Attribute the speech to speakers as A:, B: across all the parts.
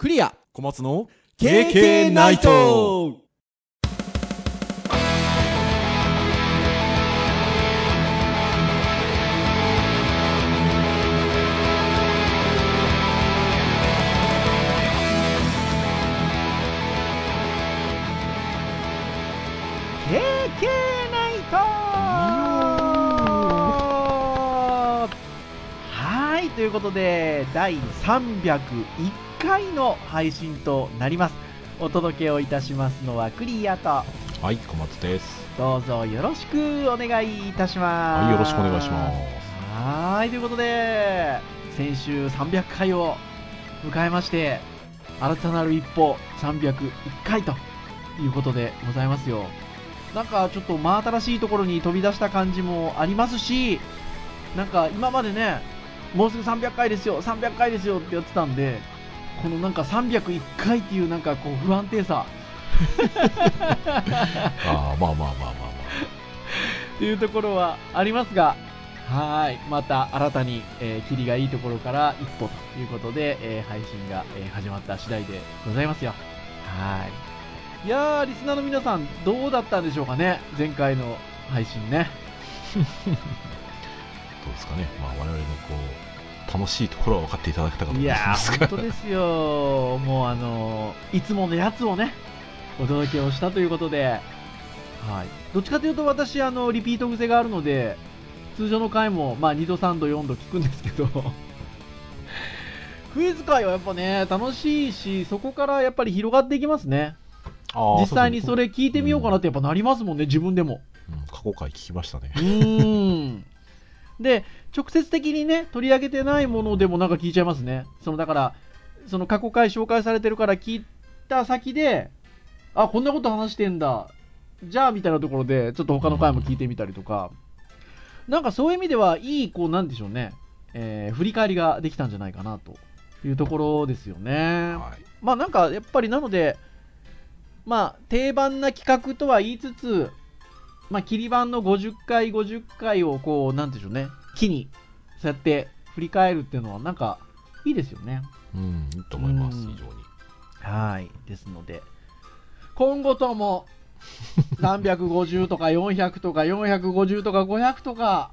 A: クリア。
B: 小松の
A: KK ナイト。
C: はい、ということで、第301回の配信となります。お届けをいたしますのはクリアと、
B: はい小松です
C: どうぞよろしくお願いいたします。
B: はいよろしくお願いします
C: はーい、ということで、先週300回を迎えまして、新たなる一歩301回ということでございますよ。なんかちょっと真新しいところに飛び出した感じもありますし、なんか今までね、もうすぐ300回ですよ、300回ですよってやってたんで、このなんか301回っていうなんかこう不安定さ
B: ああまあまあまあまあま
C: っていうところはありますが、はい、また新たに、えー、キリがいいところから一歩ということで、えー配信が、えー始まった次第でございますよ。はい。いやー、リスナーの皆さん、どうだったんでしょうかね、前回の配信ね。
B: あ どうですかねまあ我々のこう楽しいところは分かっていただけたかと思い
C: いやー、
B: ますが
C: 本当ですよ、もうあのーいつものやつをね、お届けをしたということで、はい。どっちかというと私、あの、リピート癖があるので、通常の回も、まあ、2度、3度、4度聞くんですけど、クイズ界はやっぱね、楽しいし、そこからやっぱり広がっていきますね。実際にそれ
B: う
C: 聞いてみようかなってやっぱなりますもんね、自分でも。
B: そううん過去回聞きましたね
C: うーん。で、直接的にね、取り上げてないものでもなんか聞いちゃいますね。その、だから、その過去回紹介されてるから聞いた先で、あ、こんなこと話してんだ。じゃあ、みたいなところで、ちょっと他の回も聞いてみたりとか、なんかそういう意味では、いい、こう、なんでしょうね、えー振り返りができたんじゃないかな、というところですよね。
B: はい
C: まあなんかやっぱりなので、まあ定番な企画とは言いつつ、まあ切り番の50回、50回をこう、なんでしょうね、木に、そうやって振り返るっていうのはなんかいいですよね。
B: うんいいと思います
C: うん
B: 非常に
C: はい。ですので、今後とも350とか400とか450とか500とか、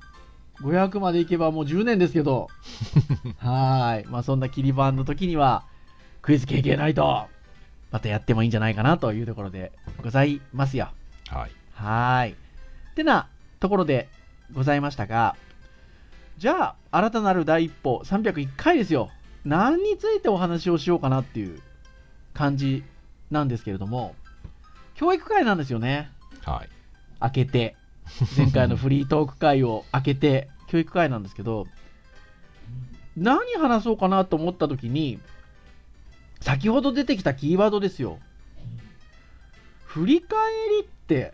C: 500までいけばもう10年ですけど、はい。まあそんな切り番の時には、クイズ経験ないと、またやってもいいんじゃないかなというところでございますよ。
B: はい
C: はい。ってなところでございましたが、じゃあ、新たなる第一歩、301回ですよ。何についてお話をしようかなっていう感じなんですけれども、教育会なんですよね。
B: はい
C: 開けて。前回のフリートーク会を開けて、教育会なんですけど、何話そうかなと思った時に、先ほど出てきたキーワードですよ。振り返りって、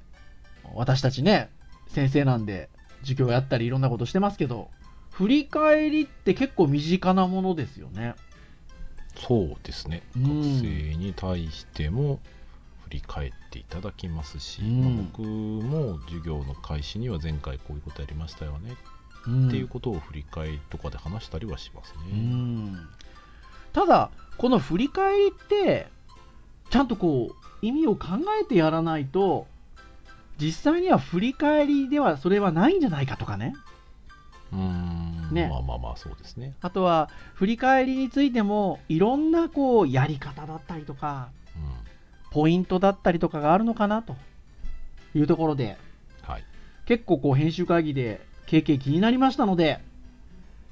C: 私たちね、先生なんで、授業やったりいろんなことしてますけど、振り返りって結構身近なものですよね。
B: そうですね。
C: うん。
B: 学生に対しても振り返っていただきますし、
C: うん。
B: まあ僕も授業の開始には前回こういうことやりましたよね、
C: うん。
B: っていうことを振り返りとかで話したりはします
C: う
B: ね、
C: ん。ただこの振り返りってちゃんとこう意味を考えてやらないと実際には振り返りではそれはないんじゃないかとかね。
B: うーん。
C: ね。
B: まあまあまあそうですね、
C: あとは振り返りについてもいろんなこうやり方だったりとか
B: う
C: ポイントだったりとかがあるのかなと。いうところで。
B: ん、はい。
C: 結構こう編集会議で経験気になりましたので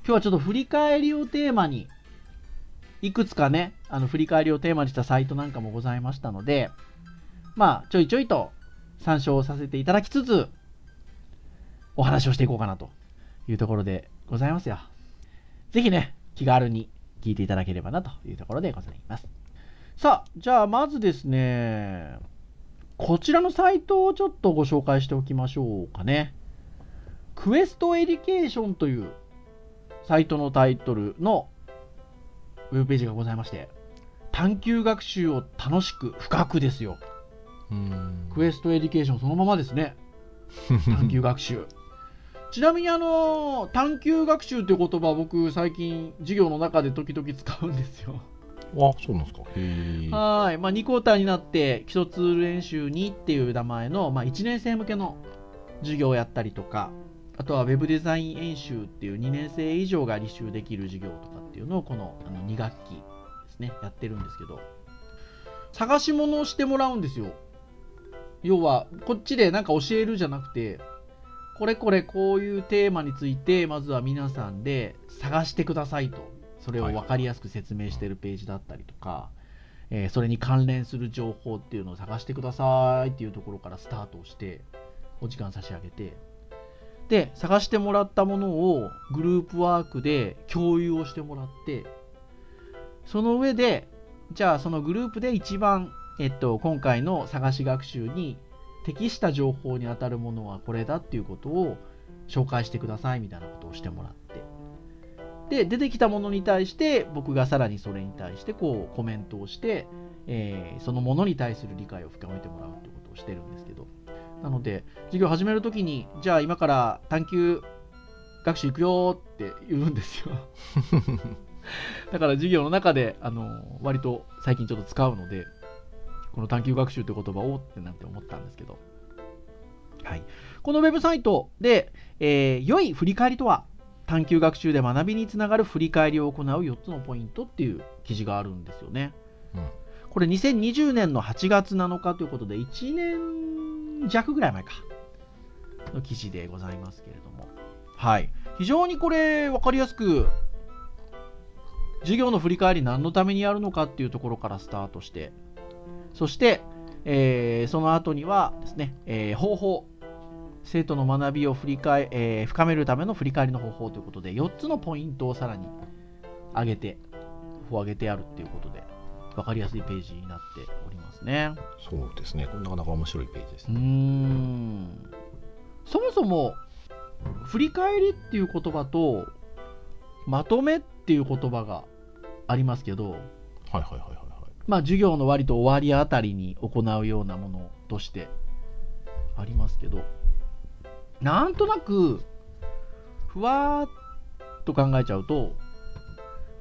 C: 今日はちょっと振り返りをテーマにいくつかねあの振り返りをテーマにしたサイトなんかもございましたのでまあちょいちょいと参照させていただきつつお話をしていこうかなというところでございますよぜひね気軽に聞いていただければなというところでございますさあじゃあまずですねこちらのサイトをちょっとご紹介しておきましょうかね。 Quest Education というサイトのタイトルのウェブページがございまして、探究学習を楽しく深くですよ。 Quest Education そのままですね。探究学習。ちなみにあの、探究学習っていう言葉僕最近授業の中で時々使うんですよ。
B: あそうなんですか
C: はい、まあ、2クォーターになって基礎ツール練習2っていう名前の、まあ、1年生向けの授業をやったりとかあとはウェブデザイン演習っていう2年生以上が履修できる授業とかっていうのをこのあの2学期ですねやってるんですけど探し物をしてもらうんですよ要はこっちでなんか教えるじゃなくてこれこれこういうテーマについてまずは皆さんで探してくださいと。それを分かりやすく説明しているページだったりとか、えーそれに関連する情報っていうのを探してくださいっていうところからスタートをしてお時間差し上げて。で探してもらったものをグループワークで共有をしてもらってその上でじゃあそのグループで一番、えっと、今回の探し学習に適した情報に当たるものはこれだっていうことを紹介してくださいみたいなことをしてもらって。で出てきたものに対して僕がさらにそれに対してこうコメントをして、えーそのものに対する理解を深めてもらうっていうことをしてるんですけど。なので授業始めるときにじゃあ今から探究学習行くよって言うんですよ。だから授業の中であの割と最近ちょっと使うのでこの探究学習って言葉をってなんて思ったんですけど。はい、このウェブサイトで、えー良い振り返りとは探究学習で学びにつながる振り返りを行う4つのポイントっていう記事があるんですよね。
B: うん。
C: これ2020年の8月7日ということで1年弱ぐらい前かの記事でございますけれども。はい。非常にこれ分かりやすく授業の振り返り何のためにやるのかっていうところからスタートしてそして、えーその後にはですね、えー方法生徒の学びを振り返、えー深めるための振り返りの方法ということで4つのポイントをさらに上げて上げてあるっていうことで分かりやすいページになっておりますね。
B: そうですね。なかなか面白いページですね、
C: ん。そもそも振り返りっていう言葉とまとめっていう言葉がありますけど
B: はいはいはいはいはい
C: まあ授業の割と終わりあたりに行うようなものとしてありますけどなんとなくふわーっと考えちゃうと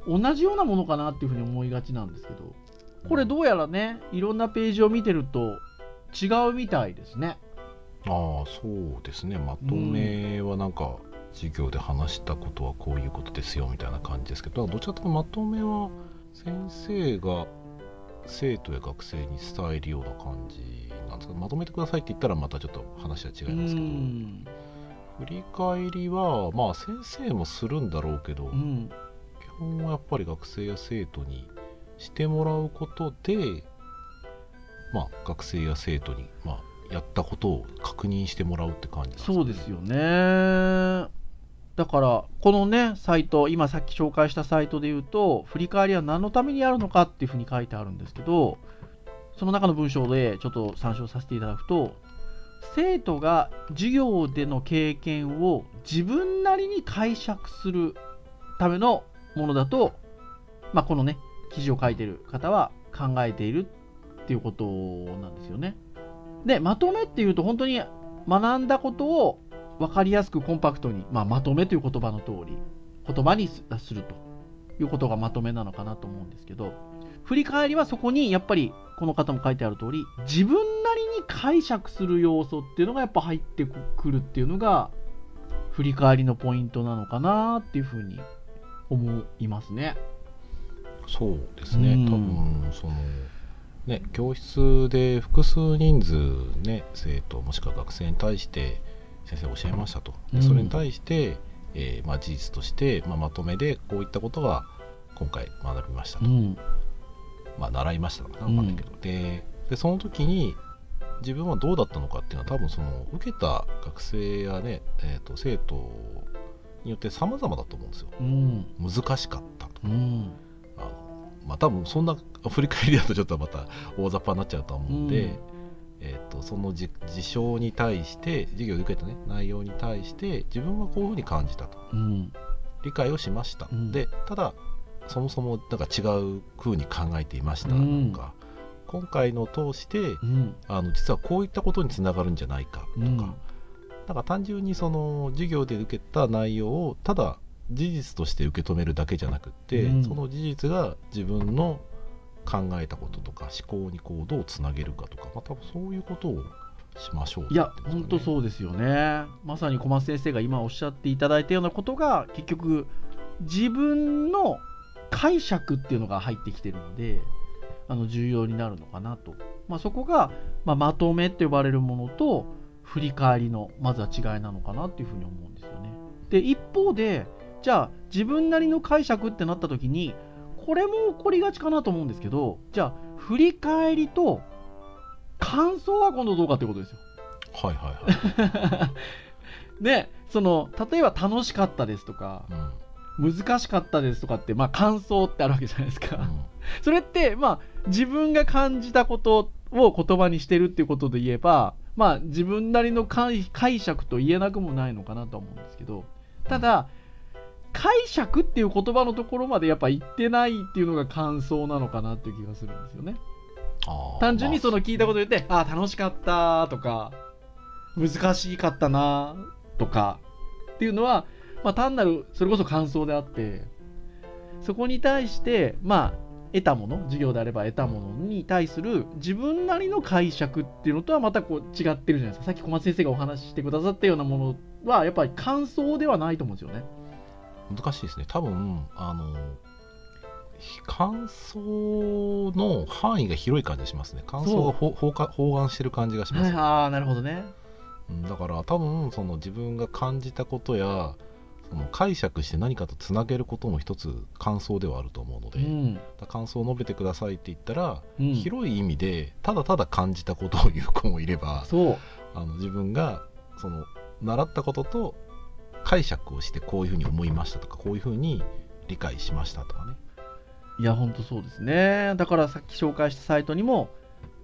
C: 同じようなものかなっていうふうに思いがちなんですけどこれどうやらねいろんなページを見てると違うみたいですね。
B: ああそうですね。まとめはなんか授業で話したことはこういうことですよみたいな感じですけどどちらかというとまとめは先生が生徒や学生に伝えるような感じなんですか？まとめてくださいって言ったらまたちょっと話は違いますけど。
C: うん。
B: 振り返りはまあ先生もするんだろうけど、
C: うん。
B: 基本はやっぱり学生や生徒にしてもらうことでまあ学生や生徒に、まあ、やったことを確認してもらうって感じなん
C: そうですよね。だから、このね、サイト、今さっき紹介したサイトで言うと、振り返りは何のためにやるのかっていうふうに書いてあるんですけど、その中の文章でちょっと参照させていただくと、生徒が授業での経験を自分なりに解釈するためのものだと、まあ、このね、記事を書いてる方は考えているっていうことなんですよね。で、まとめっていうと本当に学んだことを分かりやすくコンパクトに、まあ、まとめという言葉の通り言葉にすするということがまとめなのかなと思うんですけど振り返りはそこにやっぱりこの方も書いてある通り自分なりに解釈する要素っていうのがやっぱ入ってくるっていうのが振り返りのポイントなのかなっていうふうに思いますね。
B: そうですね、
C: うん
B: 多分そのね教室で複数人数ね生徒もしくは学生に対して先生教えましたと、で
C: うん。
B: それに対して、えーまあ、事実として、まあ、まとめでこういったことが今回学びましたと、
C: うん。
B: まあ、習いましたのかな分かんないけど、ででその時に自分はどうだったのかっていうのは多分その受けた学生やね、えー、と生徒によって様々だと思うんですよ。
C: うん。
B: 難しかったと
C: うん。
B: あのまあ多分そんな振り返りだとちょっとまた大雑把になっちゃうと思うんで、
C: うん
B: えー、とそのじ事象に対して授業で受けた、ね、内容に対して自分はこういうふうに感じたと。
C: うん。
B: 理解をしました、
C: うん。
B: でただそもそもなんか違うふうに考えていました。
C: うん。
B: とか、今回のを通して
C: うん。
B: あの実はこういったことにつながるんじゃないかとか、
C: うん。
B: なんか単純にその授業で受けた内容をただ事実として受け止めるだけじゃなくって、
C: うん。
B: その事実が自分の考えたこととか思考にこうどうつなげるかとか、まあ、多分そういうことをしましょう
C: いや
B: ってこと
C: 本当そうですよね。まさに小松先生が今おっしゃっていただいたようなことが結局自分の解釈っていうのが入ってきてるのであの重要になるのかなと、まあ、そこが、まあ、まとめって呼ばれるものと振り返りのまずは違いなのかなっていうふうに思うんですよね。で一方でじゃあ自分なりの解釈ってなった時にこれも起こりがちかなと思うんですけどじゃあ振り返りと感想は今度どうかってことですよ。
B: はいはいはい、
C: ねその例えば楽しかったですとか
B: うん。
C: 難しかったですとかって、まあ、感想ってあるわけじゃないですか、
B: うん。
C: それって、まあ、自分が感じたことを言葉にしてるっていうことで言えば、まあ、自分なりの解解釈と言えなくもないのかなとは思うんですけどただ解釈っていう言葉のところまでやっぱ言ってないっていうのが感想なのかなっていう気がするんですよね単純にその
B: まあ
C: 聞いたこと言って、ああ、楽しかったとか、難しかったなとかっていうのは、まあ、単なるそれこそ感想であって、そこに対して、まあ、得たもの、授業であれば得たものに対する自分なりの解釈っていうのとはまたこう違ってるじゃないですか。さっき小松先生がお話ししてくださったようなものは、やっぱり感想ではないと思うんですよね。
B: 難しいですね多分あの感想の範囲が広い感じがしますね感想がほ包含してる感じがします、
C: ああ、なるほどね。
B: うんだから多分その自分が感じたことやその解釈して何かとつなげることも一つ感想ではあると思うので、
C: うん。
B: 感想を述べてくださいって言ったら、
C: うん、
B: 広い意味でただただ感じたことを言う子もいれば
C: そう。
B: あの自分がその習ったことと解釈をしてこういうふうに思いましたとかこういうふうに理解しましたとかね
C: いや、本当そうですね。だからさっき紹介したサイトにも、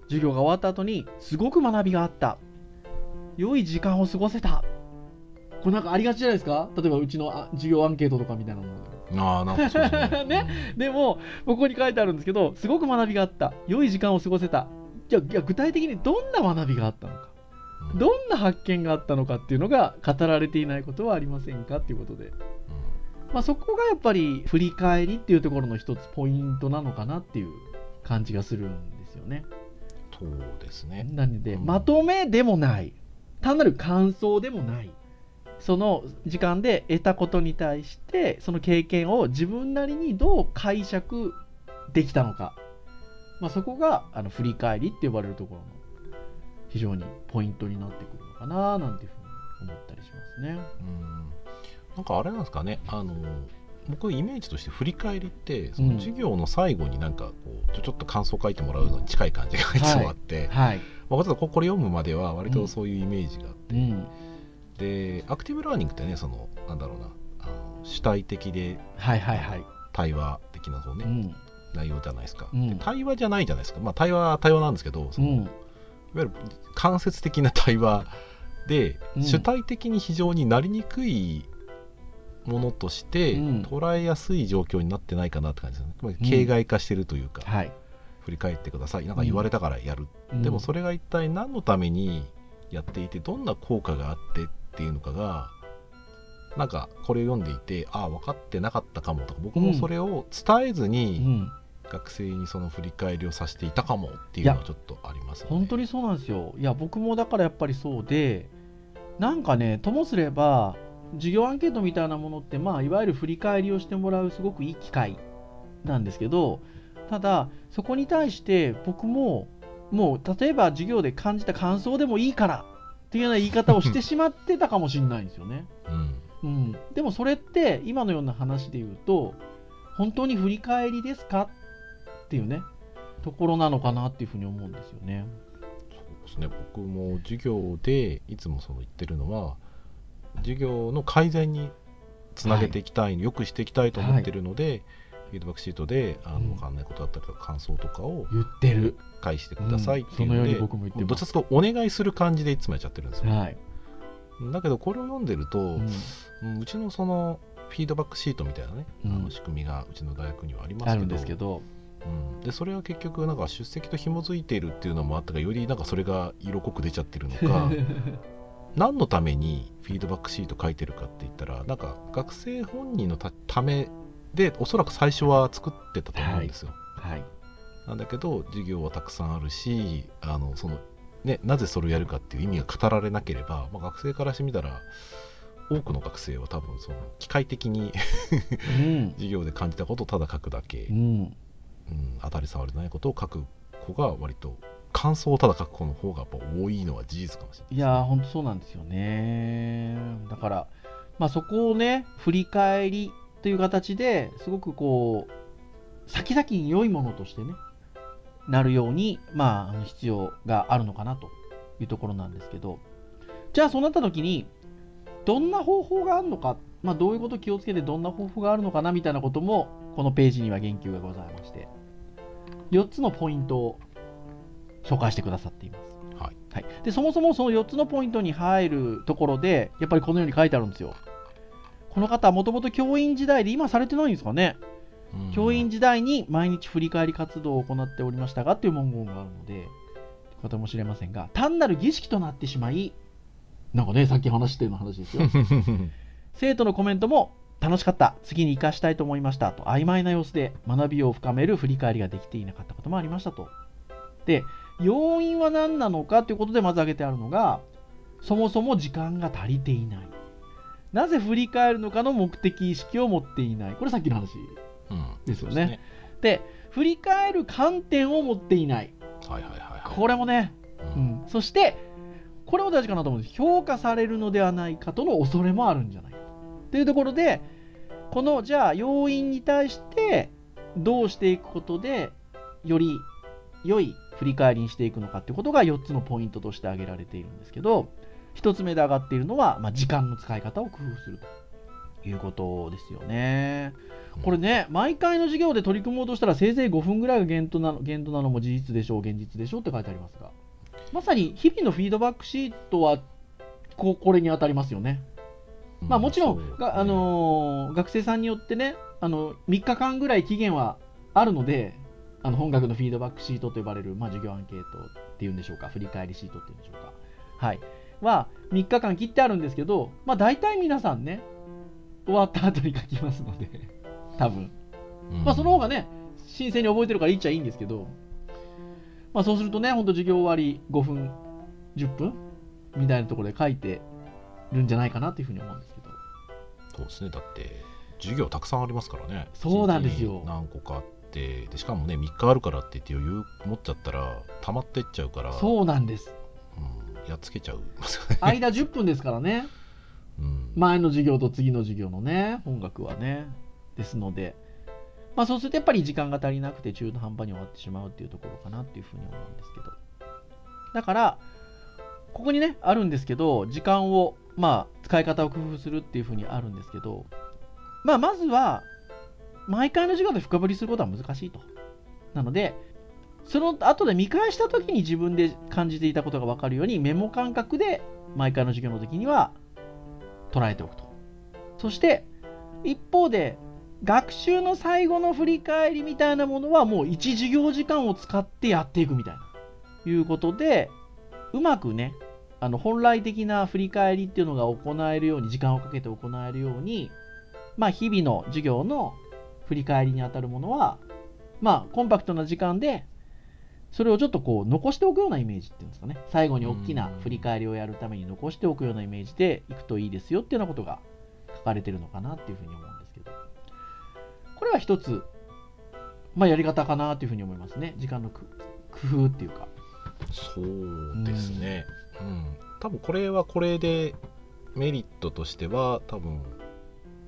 C: 授業が終わった後に、すごく学びがあった。良い時間を過ごせた。これなんかありがちじゃないですか？例えばうちのあ授業アンケートとかみたいなもので。
B: ああなんかそうですね
C: ねでも、ここに書いてあるんですけど、すごく学びがあった。良い時間を過ごせた。じゃあ、具体的にどんな学びがあったのか。
B: うん
C: どんな発見があったのかっていうのが語られていないことはありませんかっていうことで。まあ、そこがやっぱり振り返りっていうところの一つポイントなのかなっていう感じがするんですよね。
B: そうですね。
C: なので、
B: うん。
C: まとめでもない。単なる感想でもない。その時間で得たことに対してその経験を自分なりにどう解釈できたのか、まあ、そこがあの振り返りって呼ばれるところの非常にポイントになってくるのかななんていうふうに思ったりしますね。
B: うん。なんかあれなんですかね。あの僕イメージとして振り返りってそ
C: うん。
B: の授業の最後になんかこうちょちょっと感想書いてもらうのに近い感じがいつもあって、
C: はい、
B: まあ、ちょっとここれ読むまでは割とそういうイメージがあって、
C: うん、
B: でアクティブラーニングってねそのなんだろうな。あの主体的で
C: はいはいはい。
B: 対話的なそうね、
C: うん。
B: 内容じゃないですか、
C: うん。
B: で対話じゃないじゃないですか。まあ対話は対話なんですけどその、わゆる間接的な対話で、
C: うん。
B: 主体的に非常になりにくいものとして
C: うん。
B: 捉えやすい状況になってないかなって感じですね、つまり形骸化してるというか、
C: はい。
B: 振り返ってください。なんか言われたからやる、
C: うん。
B: でもそれが一体何のためにやっていてどんな効果があってっていうのかがなんかこれを読んでいてああ分かってなかったかもとか僕もそれを伝えず
C: う
B: に
C: ん
B: 学生にその振り返りをさせていたかもっていうのはちょっとありますよね。
C: 本当にそうなんですよ。いや、僕もだからやっぱりそうで、なんかね、ともすれば、授業アンケートみたいなものって、まあ、いわゆる振り返りをしてもらうすごくいい機会なんですけど、ただ、そこに対して僕も、もう、例えば授業で感じた感想でもいいからっていうような言い方をしてしまってたかもしれないんですよね。
B: うん
C: うん、でもそれって今のような話で言うと本当に振り返りですかっていうねところなのかなっていうふうに思うんですよね。
B: そうですね。僕も授業でいつもその言ってるのは授業の改善につなげていきたい、良くしていきたいと思ってるので、フィードバックシートであの
C: うん。
B: 分かんないことだったりとか感想とかを
C: 言ってる。
B: 返してくださいっていうので、
C: 僕も言って
B: どっちかというとお願いする感じでいつもやっちゃってるんですよ、
C: はい。
B: だけどこれを読んでると、
C: うん。
B: うちのそのフィードバックシートみたいなね、
C: うん。
B: あの仕組みがうちの大学にはありますけど、うん、でそれは結局なんか出席と紐づいているっていうのもあったがよりなんかそれが色濃く出ちゃってるのか 何のためにフィードバックシート書いてるかって言ったらなんか学生本人のたためでおそらく最初は作ってたと思うんですよ、
C: はい。
B: なんだけど授業はたくさんあるしあのその、ね、なぜそれをやるかっていう意味が語られなければ、まあ、学生からしてみたら多くの学生は多分その機械的に
C: うん。
B: 授業で感じたことをただ書くだけ、
C: うん
B: うん、当たり障りのないことを書く子が割と感想をただ書く子の方がやっぱ多いのは事実かもしれない
C: いやー、ほんとそうなんですよね。だから、まあ、そこをね、振り返りという形ですごくこう、先々に良いものとしてね、なるように、まあ、必要があるのかなというところなんですけど、じゃあそうなった時に、どんな方法があるのか、まあ、どういうことを気をつけてどんな方法があるのかなみたいなことも、このページには言及がございまして、4つのポイントを紹介してくださっています。
B: はい
C: はい、でそもそもその4つのポイントに入るところで、やっぱりこのように書いてあるんですよ。この方はもともと教員時代で、今されてないんですかね、
B: うん
C: 教員時代に毎日振り返り活動を行っておりましたがっていう文言があるので、方もしれませんが、単なる儀式となってしまい、なんかね、さっき話してるの話ですよ。生徒のコメントも楽しかった、次に生かしたいと思いましたと曖昧な様子で学びを深める振り返りができていなかったこともありましたと。で、要因は何なのかということでまず挙げてあるのが、そもそも時間が足りていない。なぜ振り返るのかの目的意識を持っていない。これさっきの話。
B: うん
C: ですよねで、振り返る観点を持っていない。
B: はいはいはいはい
C: これもね、
B: う
C: うんん、そして、これも大事かなと思うんです。評価されるのではないかとの恐れもあるんじゃない。というところで、このじゃあ要因に対してどうしていくことでより良い振り返りにしていくのかっていうことが4つのポイントとして挙げられているんですけど、1つ目で上がっているのは、まあ、時間の使い方を工夫するということですよね。これね、毎回の授業で取り組もうとしたらせいぜい5分ぐらいが限度なの限度なのも事実でしょう、現実でしょうって書いてありますが、まさに日々のフィードバックシートはここれに当たりますよね。
B: うん。
C: まあ、もちろん、
B: ね
C: があのー学生さんによってねあの3日間ぐらい期限はあるのであの本学のフィードバックシートと呼ばれる、まあ、授業アンケートっていうんでしょうか振り返りシートっていうんでしょうか。はい。は3日間切ってあるんですけど、まあ、大体皆さんね終わった後に書きますので 多分。
B: うん。
C: まあその方がね新鮮に覚えてるからいいっちゃいいんですけど、まあ、そうするとね本当授業終わり5分10分みたいなところで書いてるんじゃないかなというふうに思うんですけど。
B: そうですね。だって授業たくさんありますからね。
C: そうなんですよ。
B: 何個かあってでしかもね3日あるからって言って余裕持っちゃったら溜まってっちゃうから。
C: そうなんです。
B: うん、やっつけちゃいますよね、
C: 間10分ですからね。
B: うん。
C: 前の授業と次の授業のね本学はねですので。まあそうするとやっぱり時間が足りなくて中途半端に終わってしまうっていうところかなっていうふうに思うんですけど。だからここにねあるんですけど時間をまあ使い方を工夫するっていうふうにあるんですけどまあまずは毎回の授業で深掘りすることは難しいとなのでその後で見返した時に自分で感じていたことが分かるようにメモ感覚で毎回の授業の時には捉えておくと。そして、一方で、学習の最後の振り返りみたいなものはもう1授業時間を使ってやっていくみたいな、いうことで、うまくね、あの本来的な振り返りっていうのが行えるように、時間をかけて行えるように、まあ日々の授業の振り返りにあたるものは、まあコンパクトな時間で、それをちょっとこう残しておくようなイメージっていうんですかね。最後に大きな振り返りをやるために残しておくようなイメージでいくといいですよっていうようなことが書かれてるのかなっていうふうに思うんですけど。これは一つ、まあやり方かなというふうに思いますね。時間の工夫っていうか。
B: そうですね、うん多分これはこれでメリットとしては多分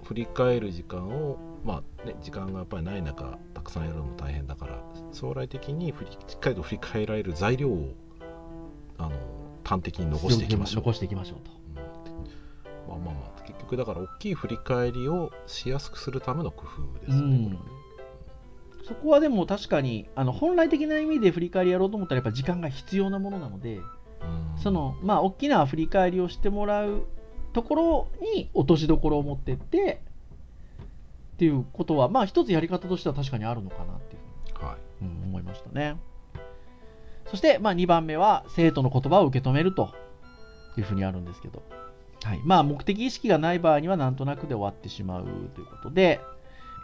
B: 振り返る時間をまあね時間がやっぱりない中たくさんやるのも大変だから将来的に振りしっかりと振り返られる材料をあの端的に残していきましょう。
C: 残していきましょうと。
B: うん。まあまあまあ結局だから大きい振り返りをしやすくするための工夫ですよ
C: うん。そこはでも確かにあの本来的な意味で振り返りやろうと思ったらやっぱ時間が必要なものなので、そのまあ大きな振り返りをしてもらうところに落としどころを持ってってっていうことはまあ一つやり方としては確かにあるのかなっていうふうに
B: はい。
C: うん思いましたね。そして、まあ、2番目は生徒の言葉を受け止めるというふうにあるんですけど、はい。まあ、目的意識がない場合にはなんとなくで終わってしまうということで、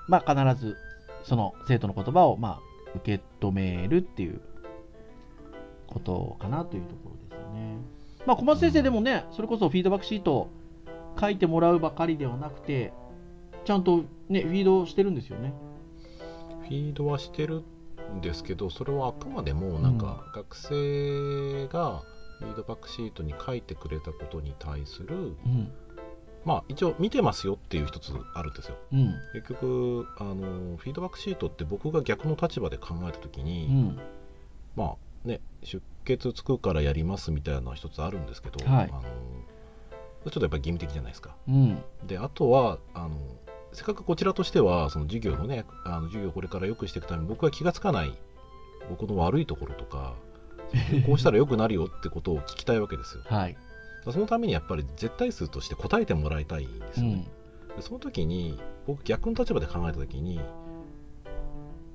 C: まあ、必ずその生徒の言葉を、まあ、受け止めるっていうことかなというところでね。まあ、小松先生でもね、それこそフィードバックシート書いてもらうばかりではなくて、ちゃんとね、フィードしてるんですよね。
B: フィードはしてるんですけどそれはあくまでもなんか学生がフィードバックシートに書いてくれたことに対する
C: うん。
B: まあ一応見てますよっていう一つあるんですよ
C: うん。
B: 結局あのフィードバックシートって僕が逆の立場で考えた時
C: う
B: に、
C: ん。
B: まあね出血つくからやりますみたいなのは一つあるんですけど、
C: はい
B: あのちょっとやっぱり義務的じゃないですか
C: うん。
B: であとはあのせっかくこちらとしてはその授業のねあの授業をこれから良くしていくために僕が気がつかない僕の悪いところとか こうしたら良くなるよってことを聞きたいわけですよ
C: はい。
B: そのためにやっぱり絶対数として答えてもらいたいんですよね、
C: うん。
B: でその時に僕逆の立場で考えた時に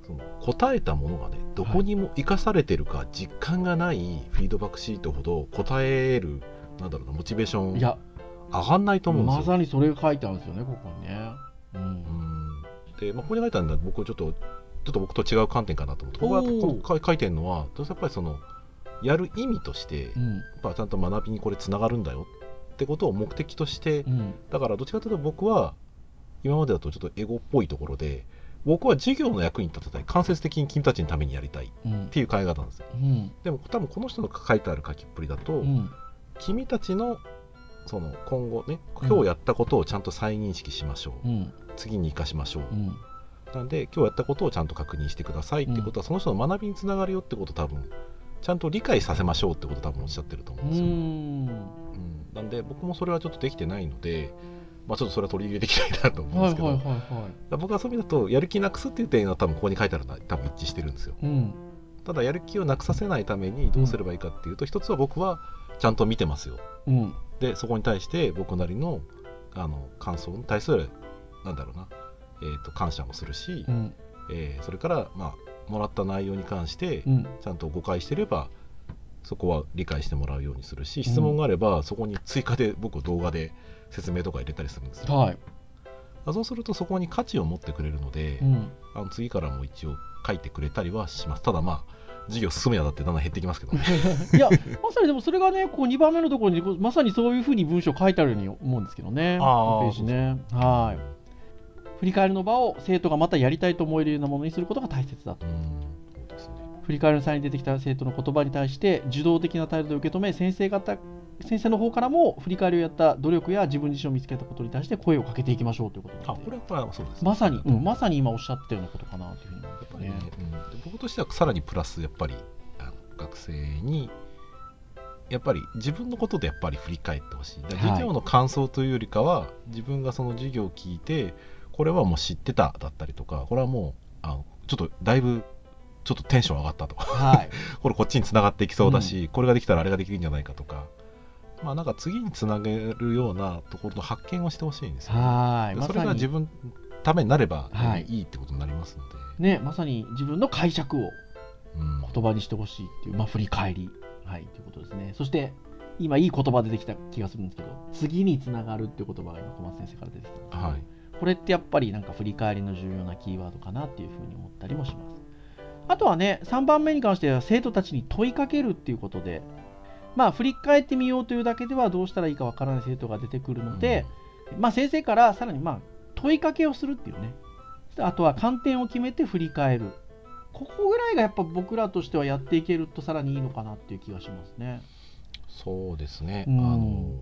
B: その答えたものがねどこにも生かされてるか実感がないフィードバックシートほど答えるなんだろうなモチベーション
C: いや、
B: 上がんないと思うんですよ
C: まさにそれが書いてあるんですよね、ここにね。うん。
B: うんで、まあ、ここに書いてあるのは僕ちょっとちょっと僕と違う観点かなと思ってここ書いてるのはどうせやっぱりそのやる意味としてや
C: うん。
B: っぱちゃんと学びにこれつながるんだよってことを目的として
C: うん。
B: だからどっちかというと僕は今までだとちょっとエゴっぽいところで僕は授業の役に立てたい間接的に君たちのためにやりたいっ
C: うん。
B: ていう考え方なんですよ
C: うん。
B: でも多分この人の書いてある書きっぷりだと、
C: うん。
B: 君たちのその今後ね今日やったことをちゃんと再認識しましょう、
C: うん。
B: 次に生かしましょう、
C: うん。
B: なんで今日やったことをちゃんと確認してくださいってことは、その人の学びにつながるよってことを多分ちゃんと理解させましょうってことを多分おっしゃってると思うん
C: う
B: ですよ、
C: ん。
B: うんなんで僕もそれはちょっとできてないので、まあ、ちょっとそれは取り入れていきたいなと思うんですけど、
C: はいはいはいは
B: だから僕はそういう意味だとやる気なくすっていう点は多分ここに書いてあるのは多分一致してるんですよ
C: い。うん。
B: ただやる気をなくさせないためにどうすればいいかっていうと、一つは僕はちゃんと見てますよ
C: うん。
B: でそこに対して僕なりのあの感想に対するなんだろうな、えー、と感謝もするし、
C: うん。
B: えーそれから、まあ、もらった内容に関して
C: うん。
B: ちゃんと誤解してればそこは理解してもらうようにするし質問があればそこに追加で僕動画で説明とか入れたりするんですよ、
C: はい。
B: そうするとそこに価値を持ってくれるので、
C: うん。
B: あの次からも一応書いてくれたりはしますただまあ授業進むにあたってだんだん減ってきますけどね
C: いや、まさにでもそれがね、こう2番目のところに、まさにそういうふうに文章書いてあるように思うんですけどね。
B: あー
C: ページね。はい。振り返りの場を生徒がまたやりたいと思えるようなものにすることが大切だと。振り返りの際に出てきた生徒の言葉に対して受動的な態度で受け止め先生方先生の方からも振り返りをやった努力や自分自身を見つけたことに対して声をかけていきましょうということで
B: あこれはこれはそうですね。
C: まさに、うんまさに今おっしゃったようなことかなというふうに思
B: っぱりね
C: ね。
B: うん、で僕としてはさらにプラスやっぱりあの学生にやっぱり自分のことでやっぱり振り返ってほしい。授業の感想というよりかは、自分がその授業を聞いてこれはもう知ってただったりとかこれはもうあのちょっとだいぶちょっとテンション上がったと。か
C: はい、
B: これこっちにつながっていきそうだし、これができたらあれができるんじゃないかとかまあなんか次につなげるようなところの発見をしてほしいんですよね、
C: はい、
B: でそれが自分のためになれば
C: はい。
B: いいってことになりますので、
C: ね、まさに自分の解釈を
B: うん。
C: 言葉にしてほしいっていう、まあ、振り返り、はい、ということですね。そして今いい言葉出てきた気がするんですけど、次につながるっていう言葉が今小松先生から出てきた。
B: はい。
C: これってやっぱりなんか振り返りの重要なキーワードかなっていうふうに思ったりもします。あとはね、3番目に関しては生徒たちに問いかけるっていうことで、まあ振り返ってみようというだけではどうしたらいいかわからない生徒が出てくるので、まあ先生からさらにまあ問いかけをするっていうね。あとは観点を決めて振り返る。ここぐらいがやっぱ僕らとしてはやっていけるとさらにいいのかなっていう気がしますね。
B: そうですね、
C: うん
B: あの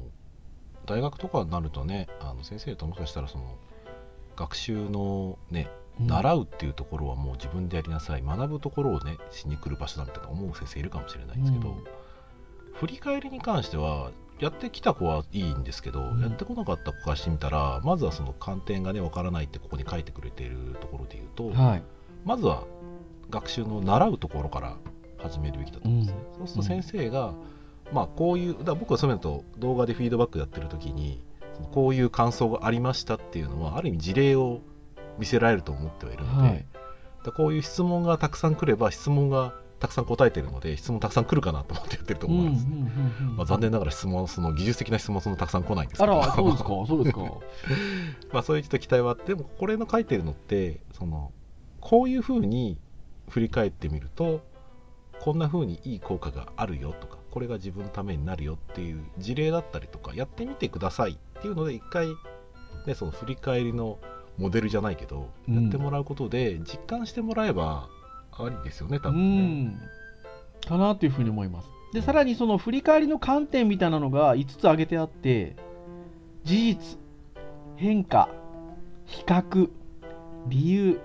B: 大学とかになるとねあの先生ともしかしたらその学習のね
C: うん
B: 習うっていうところはもう自分でやりなさい、学ぶところをねしに来る場所だみたいな思う先生いるかもしれないんですけど、
C: うん
B: 振り返りに関してはやってきた子はいいんですけど、
C: うん
B: やってこなかった子からしてみたらまずはその観点がねわからないってここに書いてくれているところで言うと、
C: はい。
B: まずは学習の習うところから始めるべきだと思うんですね。そうすると先生が、まあこういうだ僕はそういうのと動画でフィードバックやってる時にこういう感想がありましたっていうのはある意味事例を見せられると思ってはいるので、
C: はい
B: だこういう質問がたくさん来れば質問がたくさん答えてるので質問たくさん来るかなと思ってやってると思うんですね。
C: うんうんうんうん
B: まあ、残念ながら質問その技術的な質問そんなたくさん来ないんですけど
C: あら、そうですか、そうですか？
B: まあそういうちょっと期待はあってでもこれの書いてるのってそのこういうふうに振り返ってみるとこんな風にいい効果があるよとかこれが自分のためになるよっていう事例だったりとかやってみてくださいっていうので一回、ね、その振り返りのモデルじゃないけど、
C: うん
B: やってもらうことで実感してもらえばありですよね多
C: う
B: 分ね。
C: ん。かなというふうに思います。でさらにその振り返りの観点みたいなのが5つ挙げてあって事実変化比較理由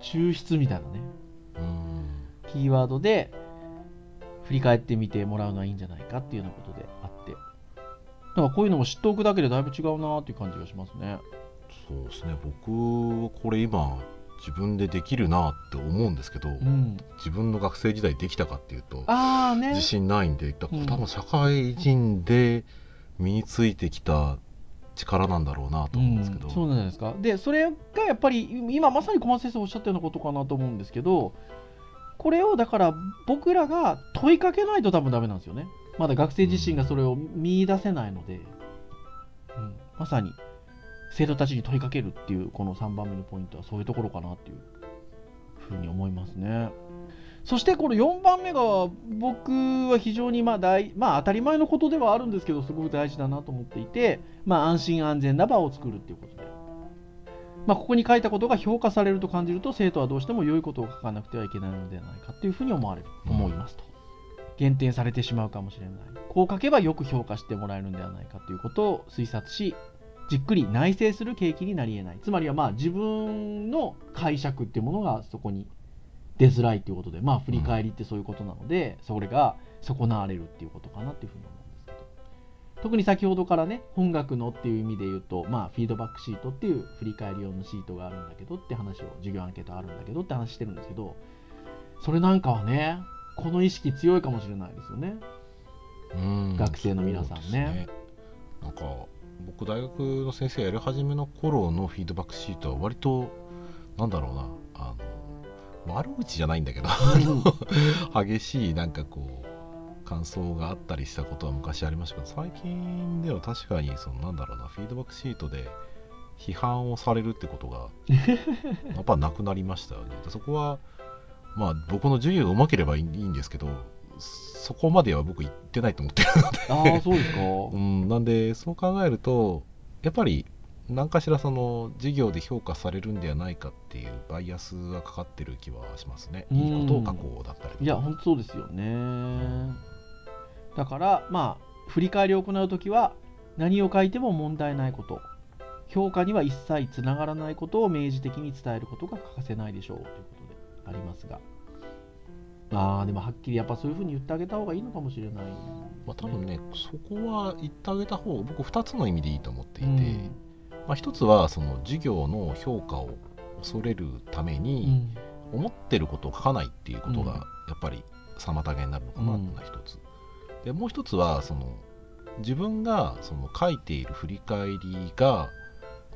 C: 抽出みたいなね
B: うん。
C: キーワードで振り返ってみてもらうのはいいんじゃないかっていうようなことであって。だからこういうのも知っておくだけでだいぶ違うなっていう感じがしますね。
B: そうですね。僕はこれ今自分でできるなって思うんですけど、
C: うん。
B: 自分の学生時代できたかっていうと
C: ああね。
B: 自信ないんで多分社会人で身についてきた力なんだろうなと思うんですけど、
C: うん。そうなんですか。でそれがやっぱり今まさに小松先生おっしゃったようなことかなと思うんですけどこれをだから僕らが問いかけないと多分ダメなんですよね。まだ学生自身がそれを見出せないので、うん、まさに生徒たちに問いかけるっていうこの3番目のポイントはそういうところかなっていうふうに思いますね。そしてこの4番目が僕は非常にまあ大、まあ、当たり前のことではあるんですけどすごく大事だなと思っていて、まあ、安心安全な場を作るっていうことで、まあ、ここに書いたことが評価されると感じると生徒はどうしても良いことを書かなくてはいけないのではないかっていうふうに思われる、
B: うん
C: 思いますと。減点されてしまうかもしれない。こう書けばよく評価してもらえるんではないかということを推察しじっくり内省する契機になり得ない。つまりはまあ自分の解釈っていうものがそこに出づらいということでまあ振り返りってそういうことなので、それが損なわれるっていうことかなっていうふうに思うんですけど。特に先ほどからね本学のっていう意味で言うとまあフィードバックシートっていう振り返り用のシートがあるんだけどって話を授業アンケートあるんだけどって話してるんですけどそれなんかはねこの意識強いかもしれないですよね。
B: うん。
C: 学生の皆さんね。
B: そうですなんか僕大学の先生やり始めの頃のフィードバックシートは割となんだろうなあの悪口じゃないんだけど 激しいなんかこう感想があったりしたことは昔ありましたけど最近では確かにそのなんだろうなフィードバックシートで批判をされるってことが やっぱなくなりましたよね。でそこはまあ僕の授業がうまければいいんですけどそこまでは僕言ってないと思ってる
C: ああそうですか。
B: うん、なんでそう考えるとやっぱり何かしらその授業で評価されるんではないかっていうバイアスがかかってる気はしますね。
C: うん。
B: いいことを書こうだったり。
C: いや本当そうですよね。だからまあ振り返りを行うときは何を書いても問題ないこと。評価には一切つながらないことを明示的に伝えることが欠かせないでしょうということでありますがああでもはっきりやっぱそういうふうに言ってあげた方がいいのかもしれない、
B: まあ、多分ねそこは言ってあげた方が僕2つの意味でいいと思っていて、
C: うん。
B: まあ、1つはその授業の評価を恐れるため
C: う
B: に
C: ん。
B: 思ってることを書かないっていうこと
C: うん。
B: がやっぱり妨げになるのかなっていうのが1つ。でもう1つはその自分がその書いている振り返りが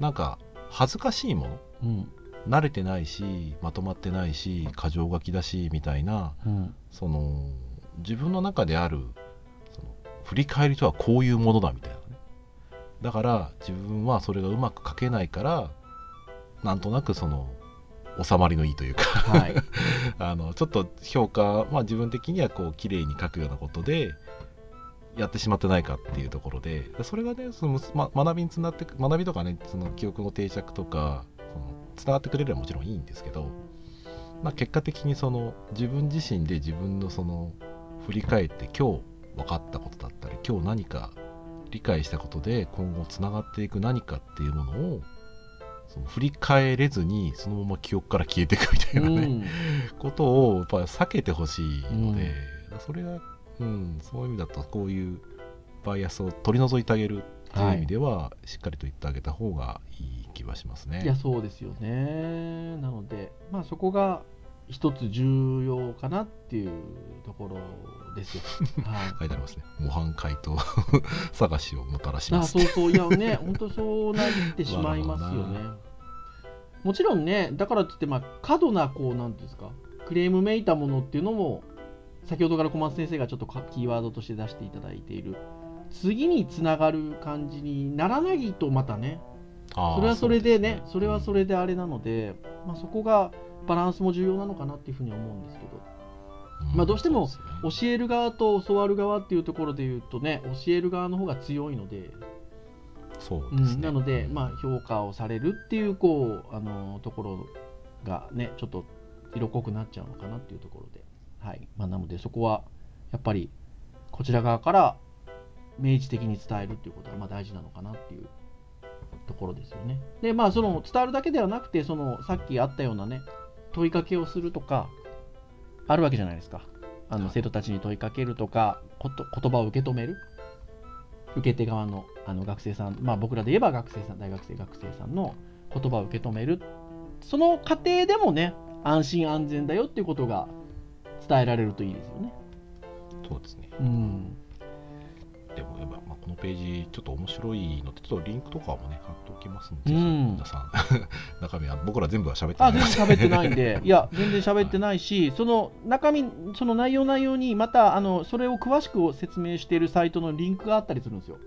B: なんか恥ずかしいもの。
C: うん
B: 慣れてないしまとまってないし箇条書きだしみたいな
C: うん。
B: その自分の中であるその振り返りとはこういうものだみたいなね。だから自分はそれがうまく書けないからなんとなくその収まりのいいというか
C: はい。
B: あのちょっと評価、まあ、自分的にはこう綺麗に書くようなことでやってしまってないかっていうところでそれがねその、ま、学びにつながって学びとかねその記憶の定着とかそのつながってくれればもちろんいいんですけど、まあ、結果的にその自分自身で自分のその振り返って今日分かったことだったり今日何か理解したことで今後つながっていく何かっていうものをその振り返れずにそのまま記憶から消えていくみたいなね、
C: うん。
B: ことをやっぱり避けてほしいので、それが、うん、そういう意味だとこういうバイアスを取り除いてあげるっていう意味では、しっかりと言ってあげた方がいい気はしますね。
C: いやそうですよね。なのでまあそこが一つ重要かなっていうところですよ。はい。
B: 書いてありますね。模範回答。探しをもたらします。
C: あそうそう。いやね本当そうなってしまいますよね。もちろんねだからといってまあ過度なこうなんていうんですかクレームめいたものっていうのも先ほどから小松先生がちょっとかキーワードとして出していただいている次につながる感じにならないとまたねそれはそれでね
B: うす
C: それはそれであれなので、まあ、そこがバランスも重要なのかなっていうふうには思うんですけど。
B: ん
C: まあどうしても教える側と教わる側っていうところで言うとね教える側の方が強いので、
B: ねそう
C: う
B: ですね。
C: ん、なので、まあ、評価をされるっていうこうあのところがねちょっと色濃くなっちゃうのかなっていうところで、はい。まあ、なのでそこはやっぱりこちら側から明示的に伝えるっていうことがまあ大事なのかなっていうところですよね。でまあその伝わるだけではなくてそのさっきあったようなね問いかけをするとかあるわけじゃないですか。あの生徒たちに問いかけるとかこと言葉を受け止める受け手側のあの学生さん、まあ、僕らで言えば学生さん大学生学生さんの言葉を受け止めるその過程でもね安心安全だよっていうことが伝えられるといいですよね。
B: そうですね
C: うん、
B: ページちょっと面白いのでちょっとリンクとかもね貼っておきますので、
C: うん。
B: 皆さん。中身は僕ら全部は喋ってない。
C: あ全然喋ってないんで、いや、全然喋ってないし、その中身、その内容内容に、またあのそれを詳しく説明しているサイトのリンクがあったりするんですよ。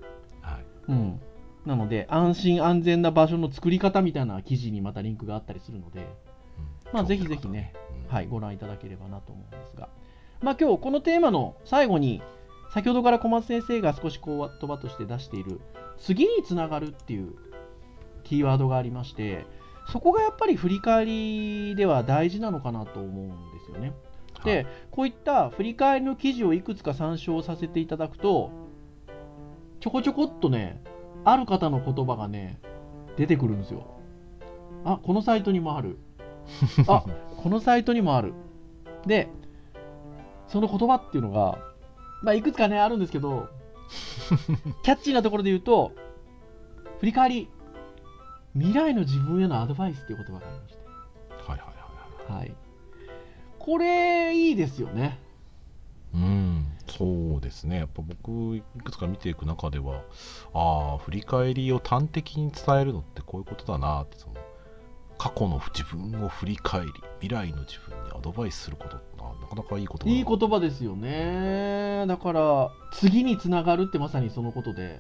B: はい。
C: うん、なので、安心安全な場所の作り方みたいな記事にまたリンクがあったりするので、
B: うん。
C: まあ、ぜひぜひね、
B: うん。
C: はい、ご覧いただければなと思うんですが、まあ、今日このテーマの最後に、先ほどから小松先生が少しこう言葉として出している、次につながるっていうキーワードがありまして、そこがやっぱり振り返りでは大事なのかなと思うんですよね。
B: はい
C: で、こういった振り返りの記事をいくつか参照させていただくと、ちょこちょこっとね、ある方の言葉がね、出てくるんですよ。あ、このサイトにもある。あ、このサイトにもある。で、その言葉っていうのが、まあ、いくつかね、あるんですけど、キャッチーなところで言うと、振り返り、未来の自分へのアドバイスっていう言葉がありまして。
B: はいはいはいはい
C: はい。これ、いいですよね。
B: うんそうですねやっぱ僕いくつか見ていく中ではああ振り返りを端的に伝えるのってこういうことだなってその過去の自分を振り返り未来の自分にアドバイスすることあなかなかいいことだない
C: い言葉ですよね。だから、次につながるってまさにそのことで、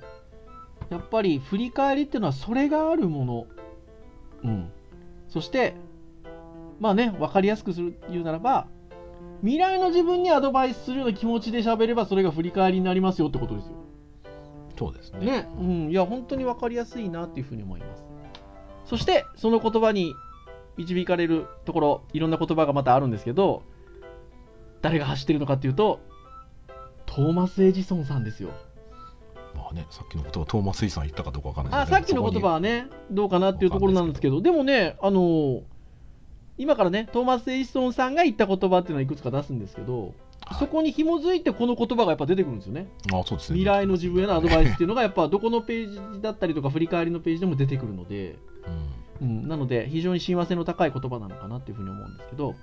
C: やっぱり振り返りっていうのはそれがあるもの。うん。そして、まあね、わかりやすくする言うならば、未来の自分にアドバイスするような気持ちで喋れば、それが振り返りになりますよってことですよ。
B: そうですね
C: ね、うん、いや、本当に分かりやすいなっていうふうに思います。そして、その言葉に導かれるところ、いろんな言葉がまたあるんですけど、誰が走ってるのかっていうと、トーマス・エジソンさんですよ。
B: まあねさっきのことはトーマス・イさん言ったかどうかわかんない
C: あ、
B: ですけど
C: さっきの言葉はね、どうかなっていうところなんですけど、でもね、あの今からね、トーマス・エジソンさんが言った言葉っていうのはいくつか出すんですけど、
B: はい
C: そこに紐づいてこの言葉がやっぱ出てくるんですよね。
B: あそうですね
C: 未来の自分へのアドバイスっていうのがやっぱどこのページだったりとか振り返りのページでも出てくるので、
B: うん。
C: うん、なので非常に親和性の高い言葉なのかなっていうふうに思うんですけど。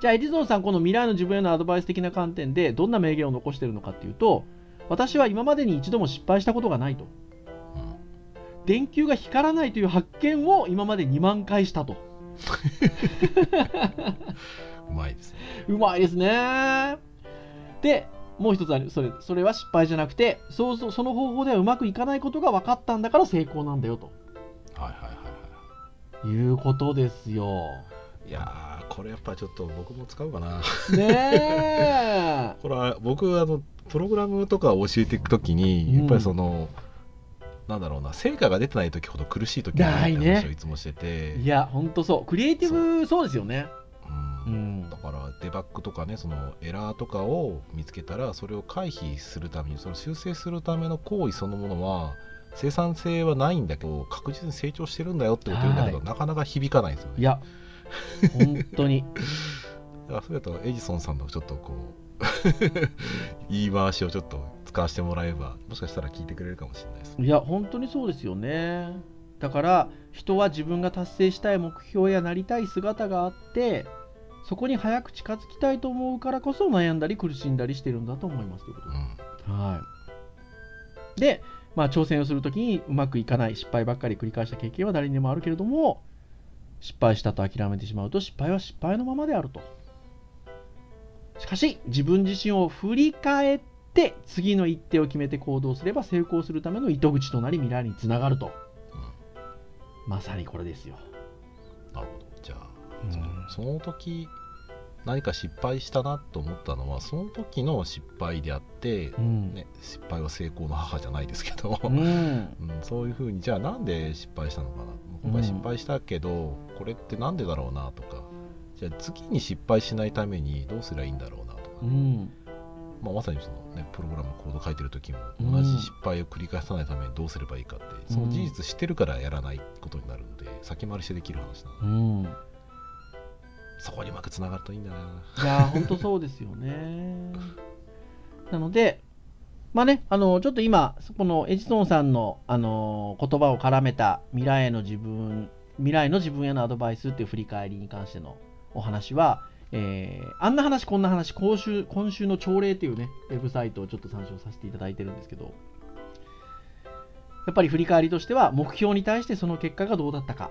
C: じゃあエディソンさんこの未来の自分へのアドバイス的な観点でどんな名言を残しているのかっていうと私は今までに一度も失敗したことがないと。電球が光らないという発見を今まで2万回したと。
B: うまいですね。
C: うまいですね。でもう一つある。それそれは失敗じゃなくてそうそうその方法ではうまくいかないことが分かったんだから成功なんだよと
B: はいはいはいは
C: い。うことですよ。
B: いいやーこれやっぱちょっと僕も使うかな。
C: ねえ。
B: これは僕あのプログラムとかを教えていくときにやっぱりその、なんだろうな成果が出てない時ほど苦しい時がないって話をいつもしてて、
C: いや、ほんとそう。クリエイティブ、そうですよね。
B: うん。
C: うん。
B: だ。からデバッグとかねそのエラーとかを見つけたらそれを回避するためにその修正するための行為そのものは生産性はないんだけど確実に成長してるんだよってこと言うんだけど、
C: はい
B: なかなか響かないんですよね
C: いや、本当に。
B: だからそれだとエジソンさんのちょっとこう 言い回しをちょっと使わせてもらえばもしかしたら聞いてくれるかもしれないですね
C: いや、本当にそうですよね。だから、人は自分が達成したい目標やなりたい姿があって、そこに早く近づきたいと思うからこそ悩んだり苦しんだりしてるんだと思いますということです。
B: うん
C: はい。で、まあ、挑戦をするときにうまくいかない、失敗ばっかり繰り返した経験は誰にでもあるけれども、失敗したと諦めてしまうと失敗は失敗のままであると。しかし、自分自身を振り返って、次の一手を決めて行動すれば成功するための糸口となり未来につながると。まさにこれですよ。
B: なるほどじゃあ、
C: うん
B: その時何か失敗したなと思ったのはその時の失敗であって、
C: うん。
B: ね、失敗は成功の母じゃないですけど、
C: うん。
B: うんそういうふうにじゃあなんで失敗したのかな。今回失敗したけど、これってなんでだろうなとか。じゃあ次に失敗しないためにどうすりゃいいんだろうなとか、
C: うん。
B: まあ、まさにその、ね、プログラムコード書いてる時も
C: うん
B: 同じ失敗を繰り返さないためにどうすればいいかって、その事実知ってるからやらないことになるので先回りしてできる話なので、
C: うん
B: そこにうまくつながるといいんだない
C: や、本当そうですよね。なので、まあね、あのちょっと今、このエジソンさんの、あの言葉を絡めた未来への自分、未来の自分へのアドバイスっていう振り返りに関してのお話は、えーあんな話、こんな話、今週今週の朝礼っていうね、ウェブサイトをちょっと参照させていただいてるんですけど、やっぱり振り返りとしては、目標に対してその結果がどうだったか、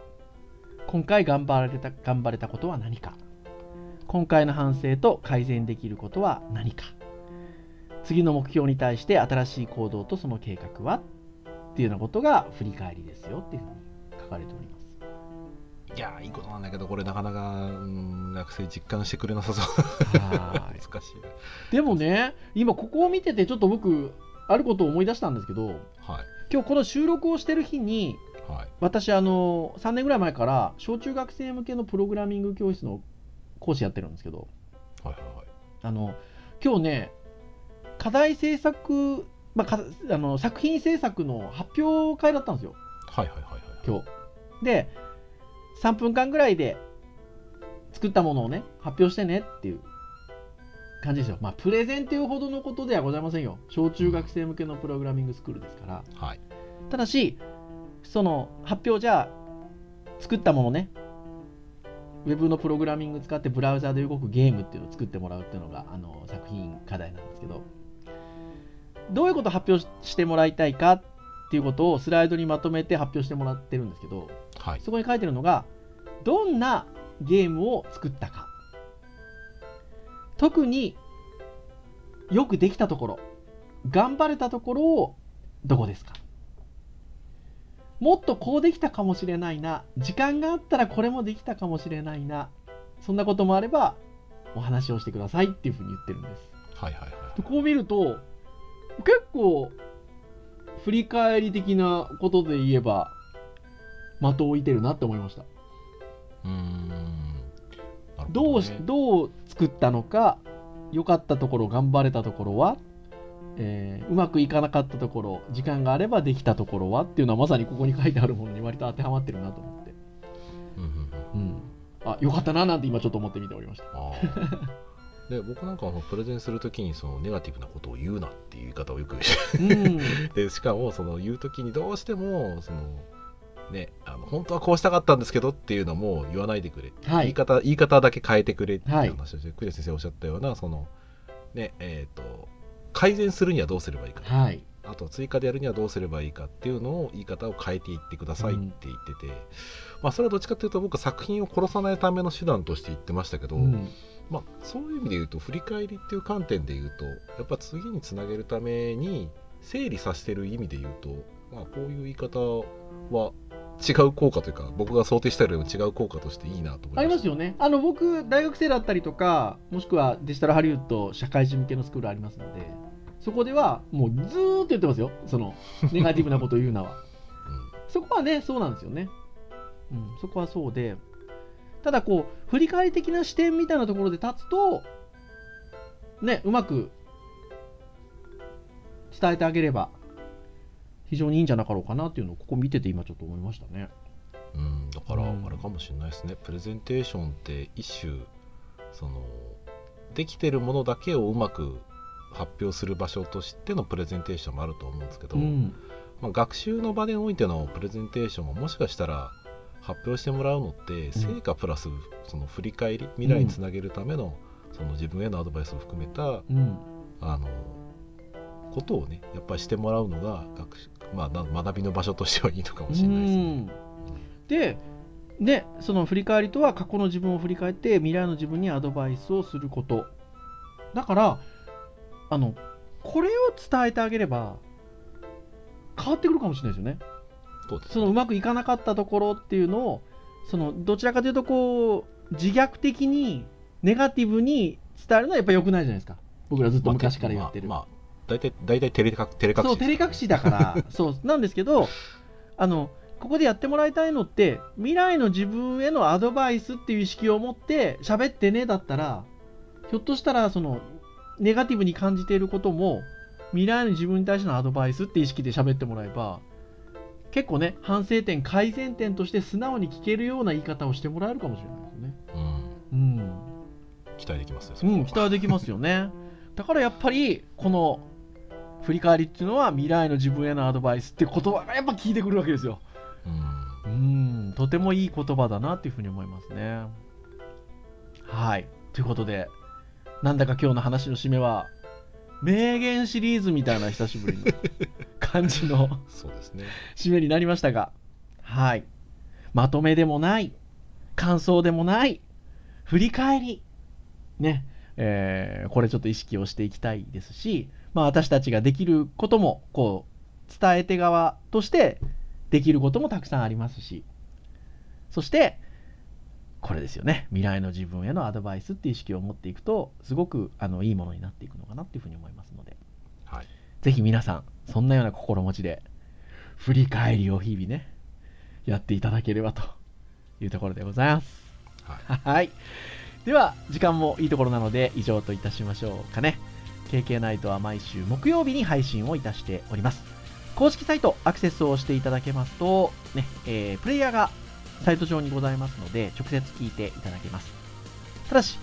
C: 今回頑張られた頑張れたことは何か、今回の反省と改善できることは何か。次の目標に対して新しい行動とその計画はっていうようなことが振り返りですよっていうふうに書かれております。
B: いやーいいことなんだけどこれなかなか、うん、学生実感してくれなさそう。
C: は
B: 難しい。
C: でもね今ここを見ててちょっと僕あることを思い出したんですけど
B: はい。
C: 今日この収録をしてる日に
B: はい。
C: 私あの3年ぐらい前から小中学生向けのプログラミング教室の講師やってるんですけど
B: はいはいはい。
C: あの今日ね課題制作、まあ、かあの作品制作の発表会だったんですよ。
B: はいはいはいはい
C: 今日。で3分間ぐらいで作ったものをね発表してねっていう感じですよ。まあプレゼンっていうほどのことではございませんよ。小中学生向けのプログラミングスクールですから。
B: はい。
C: ただしその発表じゃあ作ったものね。ウェブのプログラミング使ってブラウザで動くゲームっていうのを作ってもらうっていうのがあの作品課題なんですけど。どういうことを発表してもらいたいかっていうことをスライドにまとめて発表してもらってるんですけど
B: はい。
C: そこに書いてるのがどんなゲームを作ったか。特によくできたところ頑張れたところをどこですかもっとこうできたかもしれないな。時間があったらこれもできたかもしれないな。そんなこともあればお話をしてくださいっていうふうに言ってるんです。
B: はいはいはい。
C: でこう見ると結構振り返り的なことで言えば的を置いてるなって思いました。
B: うーん。なるほ
C: どうどう作ったのか良かったところ頑張れたところは、えーうまくいかなかったところ時間があればできたところはっていうのはまさにここに書いてあるものに割と当てはまってるなと思って、
B: うんうん
C: あ良かったななんて今ちょっと思って見ておりました。
B: で僕なんかはプレゼンするときにそのネガティブなことを言うなっていう言い方をよくして。
C: うん。
B: でしかもその言うときにどうしてもそのねあの本当はこうしたかったんですけどっていうのも言わないでくれ、
C: はい。
B: 言い方言い方だけ変えてくれっていう
C: はい。
B: 話をして、クリア先生おっしゃったようなそのねえっ、と改善するにはどうすればいいか、
C: はい。
B: あと追加でやるにはどうすればいいかっていうのを言い方を変えていってくださいって言ってて、まあそれはどっちかっていうと僕作品を殺さないための手段として言ってましたけど、
C: うん。
B: まあ、そういう意味で言うと振り返りっていう観点で言うとやっぱ次につなげるために整理させてる意味で言うと、まあ、こういう言い方は違う効果というか僕が想定したよりも違う効果としていいなと思いました
C: ありますよね。あの僕、大学生だったりとか、もしくはデジタルハリウッド社会人向けのスクールありますので、そこではもうずーっと言ってますよ、その ネガティブなことを言うのは。そこはね、そうなんですよね。うん、そこはそうで、ただこう、振り返り的な視点みたいなところで立つと、ね、うまく伝えてあげれば、非常にいいんじゃなかろうかなっていうのを、ここ見てて今ちょっと思いましたね。
B: うんうん、だから
C: うん。
B: あれかもしれないですね、プレゼンテーションって一種そのできてるものだけをうまく発表する場所としてのプレゼンテーションもあると思うんですけど、
C: うん。
B: まあ、学習の場でおいてのプレゼンテーションももしかしたら発表してもらうのって成果プラスその振り返り未来につなげるためのその自分へのアドバイスを含めた
C: うん。
B: あのことをねやっぱりしてもらうのが学習、まあ、な学びの場所としてはいいのかもしれないですね。
C: ででその振り返りとは過去の自分を振り返って未来の自分にアドバイスをすることだからあのこれを伝えてあげれば変わってくるかもしれないですよね。
B: そうですね。
C: そのうまくいかなかったところっていうのをそのどちらかというとこう自虐的にネガティブに伝えるのはやっぱ良くないじゃないですか。僕らずっと昔から言ってる、
B: まあ、まあ、大体大体照れか照れ隠し
C: そう照れ隠しだから そうなんですけどあのここでやってもらいたいのって未来の自分へのアドバイスっていう意識を持って喋ってねだったらひょっとしたらそのネガティブに感じていることも未来の自分に対してのアドバイスって意識で喋ってもらえば結構ね反省点改善点として素直に聞けるような言い方をしてもらえるかもしれないですよね。
B: うん
C: うん
B: 期待できますね
C: うん、期待できますよね。だからやっぱり、この振り返りっていうのは未来の自分へのアドバイスって言葉がやっぱ聞いてくるわけですよ。
B: うん
C: うん、とてもいい言葉だなっていうふうに思いますね。はい。ということで、なんだか今日の話の締めは、名言シリーズみたいな久しぶりの 感じの
B: そうですね
C: 締めになりましたが、はい。まとめでもない、感想でもない、振り返り、ね、えーこれちょっと意識をしていきたいですし、まあ私たちができることも、こう、伝え手側としてできることもたくさんありますし、そして、これですよね、未来の自分へのアドバイスっていう意識を持っていくと、すごくあのいいものになっていくのかなっていうふうに思いますので、
B: はい
C: ぜひ皆さん、そんなような心持ちで、振り返りを日々ね、やっていただければというところでございます。
B: はい
C: はい。では、時間もいいところなので、以上といたしましょうかね。KK ナイトは毎週木曜日に配信をいたしております。公式サイトアクセスをしていただけますと、ね、えープレイヤーがサイト上にございますので、直接聞いていただけます。ただし、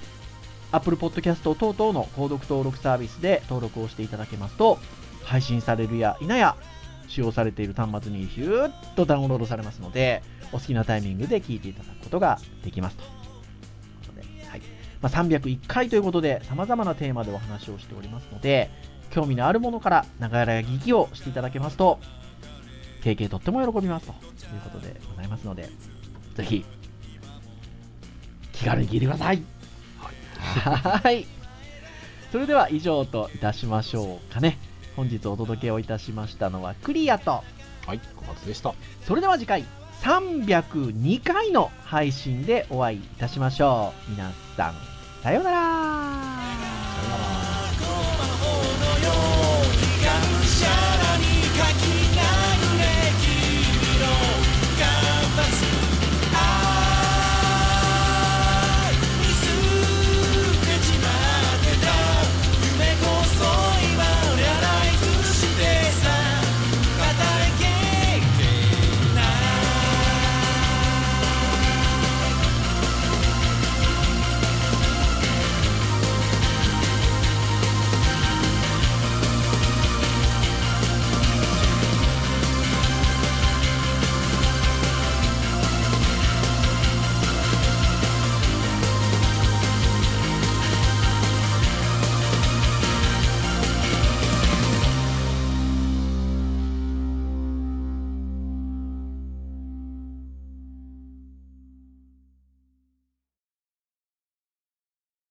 C: Apple Podcast 等々の購読登録サービスで登録をしていただけますと、配信されるや否や、使用されている端末にヒューッとダウンロードされますので、お好きなタイミングで聞いていただくことができますと。いうことではいまあ、301回ということで、様々なテーマでお話をしておりますので、興味のあるものからながら聞きをしていただけますと、経験とっても喜びますということでございますので、ぜひ、気軽に聞いてください。はい。それでは以上といたしましょうかね。本日お届けをいたしましたのはクリアと、
B: はい小松でした
C: それでは次回302回の配信でお会いいたしましょう。皆さん、さようなら